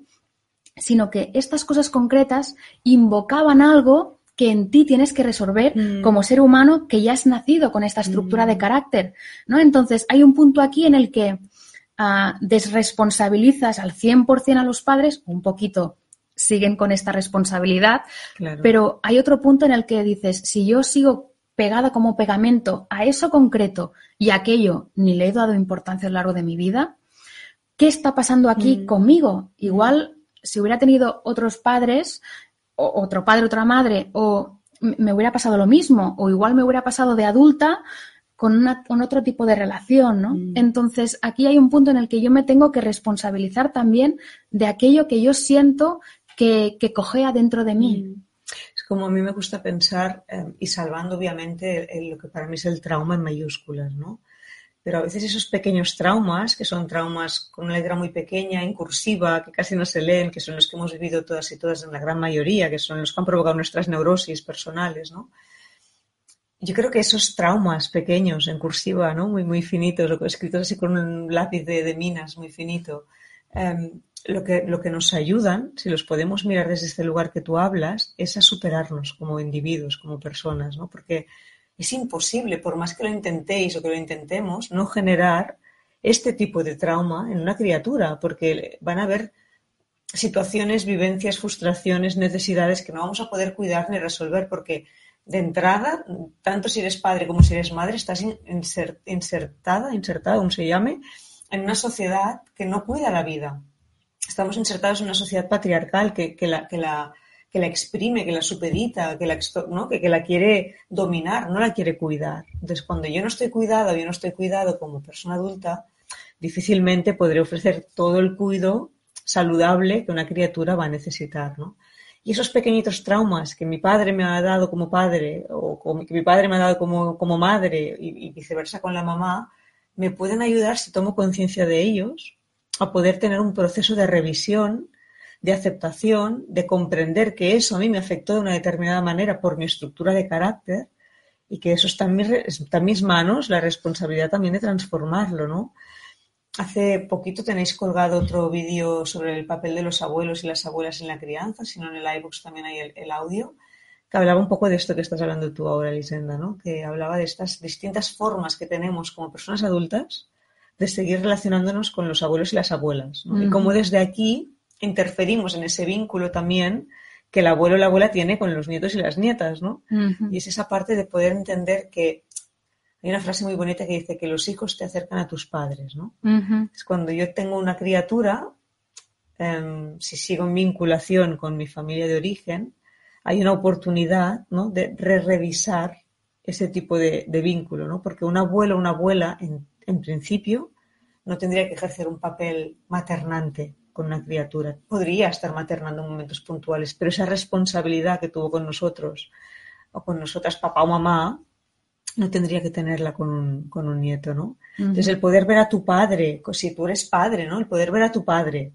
sino que estas cosas concretas invocaban algo que en ti tienes que resolver mm. como ser humano que ya has nacido con esta estructura de mm. carácter, ¿no? Entonces, hay un punto aquí en el que ah, desresponsabilizas al 100% a los padres, un poquito siguen con esta responsabilidad, pero hay otro punto en el que dices, si yo sigo pegada como pegamento a eso concreto y aquello ni le he dado importancia a lo largo de mi vida, ¿qué está pasando aquí mm. conmigo? Igual, si hubiera tenido otros padres, otro padre, otra madre, o me hubiera pasado lo mismo, o igual me hubiera pasado de adulta con, una, con otro tipo de relación, ¿no? Mm. Entonces, aquí hay un punto en el que yo me tengo que responsabilizar también de aquello que yo siento que, que cojea dentro de mí. Mm. Es como a mí me gusta pensar, eh, y salvando obviamente lo que para mí es el trauma en mayúsculas, ¿no? Pero a veces esos pequeños traumas, que son traumas con una letra muy pequeña, incursiva, que casi no se leen, que son los que hemos vivido todas y todas en la gran mayoría, que son los que han provocado nuestras neurosis personales, ¿no? Yo creo que esos traumas pequeños, en cursiva, ¿no? Muy, muy finitos, escritos así con un lápiz de, minas muy finito, em, lo, que, lo que nos ayudan, si los podemos mirar desde este lugar que tú hablas, es a superarnos como individuos, como personas, ¿no? Porque es imposible, por más que lo intentéis o que lo intentemos, no generar este tipo de trauma en una criatura, porque van a haber situaciones, vivencias, frustraciones, necesidades que no vamos a poder cuidar ni resolver, porque de entrada, tanto si eres padre como si eres madre, estás insertada, insertada, como se llame, en una sociedad que no cuida la vida. Estamos insertados en una sociedad patriarcal que, que la que la exprime, que la supedita, que la, ¿no? que, la quiere dominar, no la quiere cuidar. Entonces, cuando yo no estoy cuidado, yo no estoy cuidado como persona adulta, difícilmente podré ofrecer todo el cuidado saludable que una criatura va a necesitar. ¿no? Y esos pequeñitos traumas que mi padre me ha dado como padre o que mi padre me ha dado como, como madre y, viceversa con la mamá, me pueden ayudar, si tomo conciencia de ellos, a poder tener un proceso de revisión, de aceptación, de comprender que eso a mí me afectó de una determinada manera por mi estructura de carácter y que eso está en mis, está en mis manos, la responsabilidad también de transformarlo, ¿no? Hace poquito tenéis colgado otro vídeo sobre el papel de los abuelos y las abuelas en la crianza, si no en el iBooks también hay el, audio, que hablaba un poco de esto que estás hablando tú ahora, Lisenda, ¿no? Que hablaba de estas distintas formas que tenemos como personas adultas de seguir relacionándonos con los abuelos y las abuelas, Y cómo desde aquí interferimos en ese vínculo también que el abuelo o la abuela tiene con los nietos y las nietas, ¿no? Y es esa parte de poder entender que hay una frase muy bonita que dice que los hijos te acercan a tus padres, ¿no? Es cuando yo tengo una criatura, em, si sigo en vinculación con mi familia de origen, hay una oportunidad, ¿no? De re revisar ese tipo de, vínculo, ¿no? Porque un abuelo o una abuela, en, en principio, no tendría que ejercer un papel maternante con una criatura. Podría estar maternando en momentos puntuales, pero esa responsabilidad que tuvo con nosotros o con nosotras, papá o mamá, no tendría que tenerla con un, con un nieto, ¿no? Entonces, el poder ver a tu padre, si tú eres padre, ¿no? El poder ver a tu padre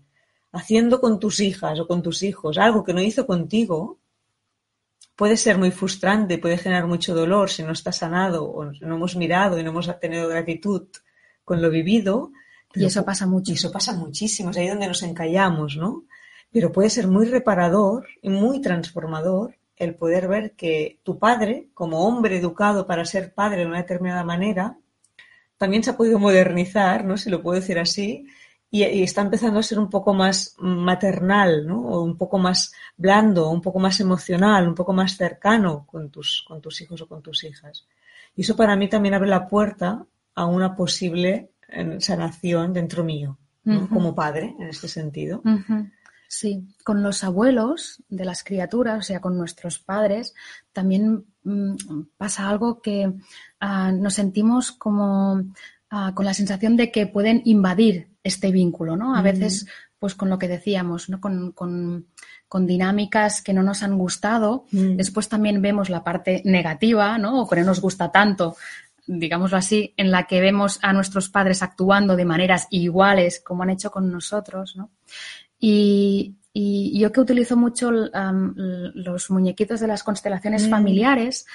haciendo con tus hijas o con tus hijos algo que no hizo contigo, puede ser muy frustrante, puede generar mucho dolor si no está sanado o no hemos mirado y no hemos tenido gratitud con lo vivido, y eso pasa mucho. Y eso pasa muchísimo, es ahí donde nos encallamos, ¿no? Pero puede ser muy reparador y muy transformador el poder ver que tu padre, como hombre educado para ser padre de una determinada manera, también se ha podido modernizar, ¿no? Si lo puedo decir así, y, está empezando a ser un poco más maternal, ¿no? O un poco más blando, un poco más emocional, un poco más cercano con tus, con tus hijos o con tus hijas. Y eso para mí también abre la puerta a una posible sanación dentro mío, como padre, en este sentido. Sí, con los abuelos de las criaturas, o sea, con nuestros padres, también mm, pasa algo que ah, nos sentimos como ah, con la sensación de que pueden invadir este vínculo, ¿no? A veces, pues con lo que decíamos, ¿no? Con, con, dinámicas que no nos han gustado. Después también vemos la parte negativa, ¿no? O que no nos gusta tanto digámoslo así, en la que vemos a nuestros padres actuando de maneras iguales como han hecho con nosotros, ¿no? Y, yo que utilizo mucho los muñequitos de las constelaciones mm. familiares,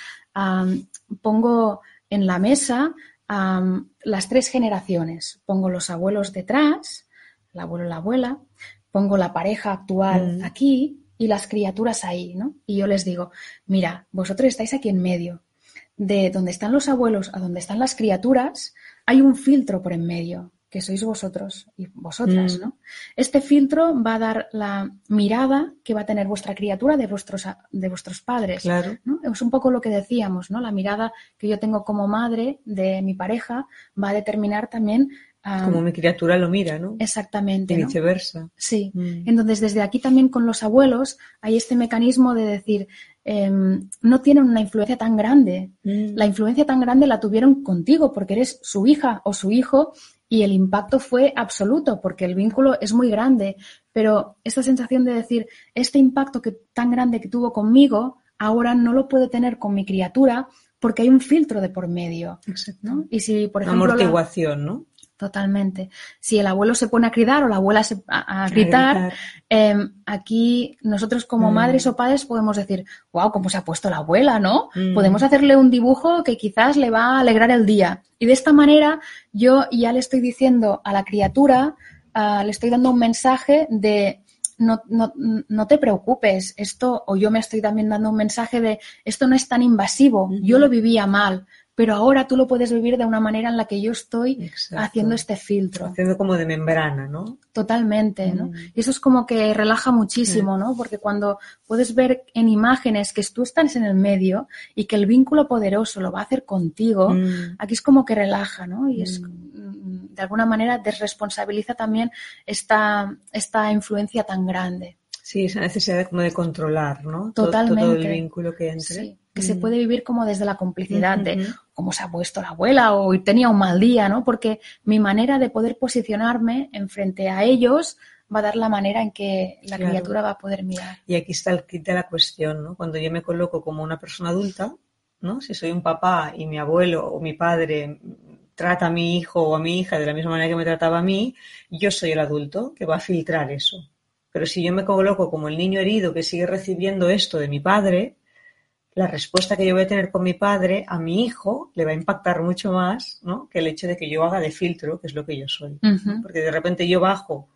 pongo en la mesa las tres generaciones. Pongo los abuelos detrás, el abuelo y la abuela, pongo la pareja actual mm. aquí y las criaturas ahí, ¿no? Y yo les digo, mira, vosotros estáis aquí en medio, de donde están los abuelos a donde están las criaturas, hay un filtro por en medio, que sois vosotros y vosotras, mm. ¿no? Este filtro va a dar la mirada que va a tener vuestra criatura de vuestros, de vuestros padres. Claro. Es un poco lo que decíamos, ¿no? La mirada que yo tengo como madre de mi pareja va a determinar también como mi criatura lo mira, ¿no? Exactamente. Y viceversa. Sí. Mm. Entonces, desde aquí también con los abuelos hay este mecanismo de decir, Em, no tienen una influencia tan grande. Mm. La influencia tan grande la tuvieron contigo porque eres su hija o su hijo y el impacto fue absoluto porque el vínculo es muy grande. Pero esta sensación de decir, este impacto que, tan grande que tuvo conmigo, ahora no lo puede tener con mi criatura porque hay un filtro de por medio. ¿no? Y si, por ejemplo. Amortiguación, ¿no? Totalmente. Si el abuelo se pone a gritar o la abuela se, a, gritar, em, aquí nosotros como mm. madres o padres podemos decir, wow, cómo se ha puesto la abuela, ¿no? Mm. Podemos hacerle un dibujo que quizás le va a alegrar el día. Y de esta manera yo ya le estoy diciendo a la criatura, ah, le estoy dando un mensaje de no, no, no, te preocupes, esto, o yo me estoy también dando un mensaje de esto no es tan invasivo, yo lo vivía mal, pero ahora tú lo puedes vivir de una manera en la que yo estoy haciendo este filtro. Haciendo como de membrana, ¿no? Totalmente, ¿no? Mm. Y eso es como que relaja muchísimo, ¿no? Porque cuando puedes ver en imágenes que tú estás en el medio y que el vínculo poderoso lo va a hacer contigo, mm. aquí es como que relaja, ¿no? Y es mm. de alguna manera desresponsabiliza también esta, esta influencia tan grande. Sí, esa necesidad como de controlar, ¿no? Totalmente. Todo, el vínculo que entre que se mm. puede vivir como desde la complicidad de cómo se ha puesto la abuela o tenía un mal día, ¿no? Porque mi manera de poder posicionarme en frente a ellos va a dar la manera en que la criatura va a poder mirar. Y aquí está el kit de la cuestión, ¿no? Cuando yo me coloco como una persona adulta, ¿no? Si soy un papá y mi abuelo o mi padre trata a mi hijo o a mi hija de la misma manera que me trataba a mí, yo soy el adulto que va a filtrar eso. Pero si yo me coloco como el niño herido que sigue recibiendo esto de mi padre, la respuesta que yo voy a tener con mi padre a mi hijo le va a impactar mucho más ¿no? que el hecho de que yo haga de filtro, que es lo que yo soy. Porque de repente yo bajo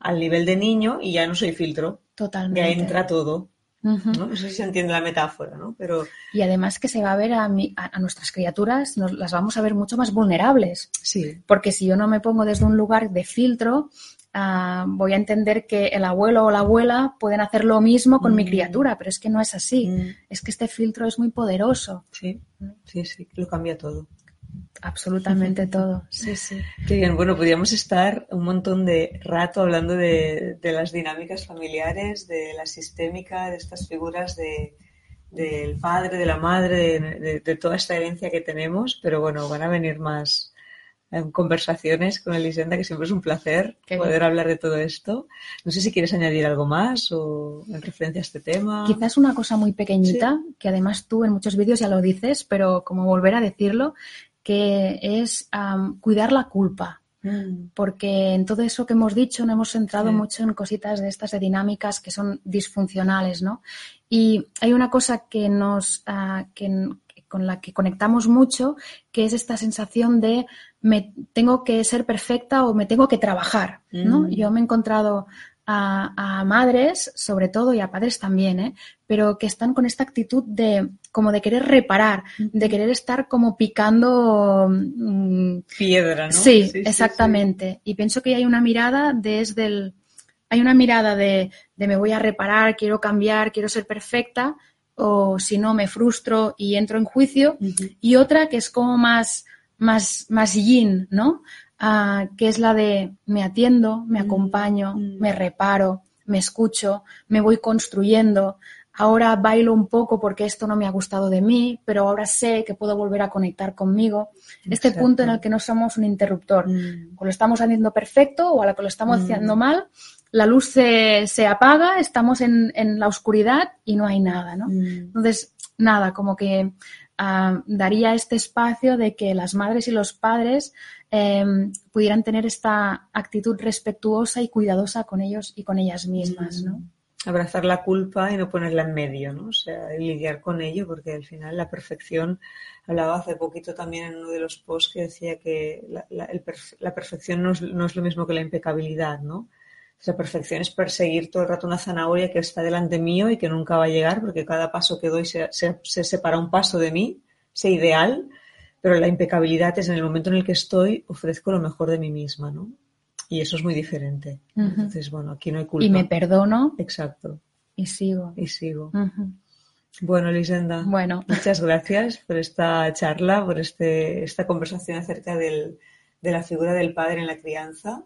al nivel de niño y ya no soy filtro. Totalmente. Ya entra todo. ¿no? sé si se entiende la metáfora, ¿no? Pero... Y además que se va a ver a, a, nuestras criaturas, nos, las vamos a ver mucho más vulnerables. Sí. Porque si yo no me pongo desde un lugar de filtro, uh, voy a entender que el abuelo o la abuela pueden hacer lo mismo con mi mm. criatura, pero es que no es así. Mm. Es que este filtro es muy poderoso. Sí, sí, sí, lo cambia todo. Absolutamente todo, sí, sí. Qué bien, bueno, podríamos estar un montón de rato hablando de, las dinámicas familiares, de la sistémica, de estas figuras de, del padre, de la madre, de, toda esta herencia que tenemos, pero bueno, van a venir más conversaciones con Elisenda, que siempre es un placer poder hablar de todo esto. No sé si quieres añadir algo más o en referencia a este tema. Quizás una cosa muy pequeñita, que además tú en muchos vídeos ya lo dices, pero como volver a decirlo, que es cuidar la culpa. Mm. Porque en todo eso que hemos dicho no hemos centrado mucho en cositas de estas de dinámicas que son disfuncionales, ¿no? Y hay una cosa que nos ah, con la que conectamos mucho, que es esta sensación de me tengo que ser perfecta o me tengo que trabajar, ¿no? Mm. Yo me he encontrado a, madres, sobre todo, y a padres también, ¿eh? pero que están con esta actitud de como de querer reparar, de querer estar como picando mm, piedra, ¿no? Sí, exactamente. Y pienso que hay una mirada desde el hay una mirada de, de, me voy a reparar, quiero cambiar, quiero ser perfecta, o si no me frustro y entro en juicio, y otra que es como más, más, más yin, ¿no? que es la de me atiendo, me mm, acompaño, mm. me reparo, me escucho, me voy construyendo. Ahora bailo un poco porque esto no me ha gustado de mí, pero ahora sé que puedo volver a conectar conmigo. Este punto en el que no somos un interruptor. Mm. O lo estamos haciendo perfecto o a la que lo estamos haciendo mal, la luz se, apaga, estamos en, la oscuridad y no hay nada, ¿no? Entonces, nada, como que ah, daría este espacio de que las madres y los padres Em, pudieran tener esta actitud respetuosa y cuidadosa con ellos y con ellas mismas, ¿no? Mm. Abrazar la culpa y no ponerla en medio, ¿no? O sea, lidiar con ello, porque al final la perfección, hablaba hace poquito también en uno de los posts que decía que la, perfección no es, lo mismo que la impecabilidad, ¿no? La perfección es perseguir todo el rato una zanahoria que está delante mío y que nunca va a llegar porque cada paso que doy se, se separa un paso de mí, sea ideal, pero la impecabilidad es en el momento en el que estoy, ofrezco lo mejor de mí misma, ¿no? Y eso es muy diferente. Entonces, bueno, aquí no hay culpa. Y me perdono. Exacto. Y sigo. Y sigo. Bueno, Lisenda, bueno. muchas gracias por esta charla, por este, esta conversación acerca del, de la figura del padre en la crianza.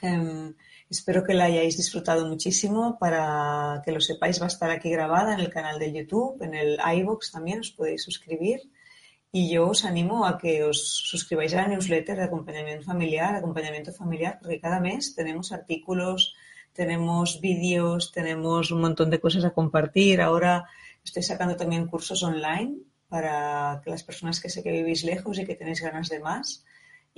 Em, espero que la hayáis disfrutado muchísimo. Para que lo sepáis, va a estar aquí grabada en el canal de YouTube, en el iBox también, os podéis suscribir. Y yo os animo a que os suscribáis a la newsletter de acompañamiento familiar, acompañamiento familiar, porque cada mes tenemos artículos, tenemos vídeos, tenemos un montón de cosas a compartir. Ahora estoy sacando también cursos online para que las personas que sé que vivís lejos y que tenéis ganas de más.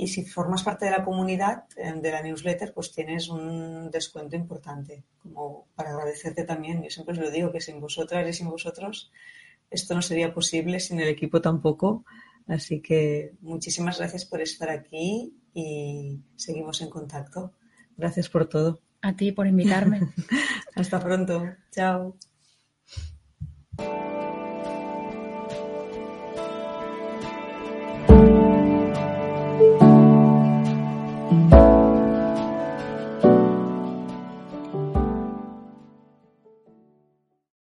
Y si formas parte de la comunidad eh, de la newsletter, pues tienes un descuento importante, como para agradecerte también. Yo siempre os lo digo que sin vosotras y sin vosotros esto no sería posible sin el equipo tampoco. Así que muchísimas gracias por estar aquí y seguimos en contacto. Gracias por todo. A ti por invitarme. Hasta pronto. Chao.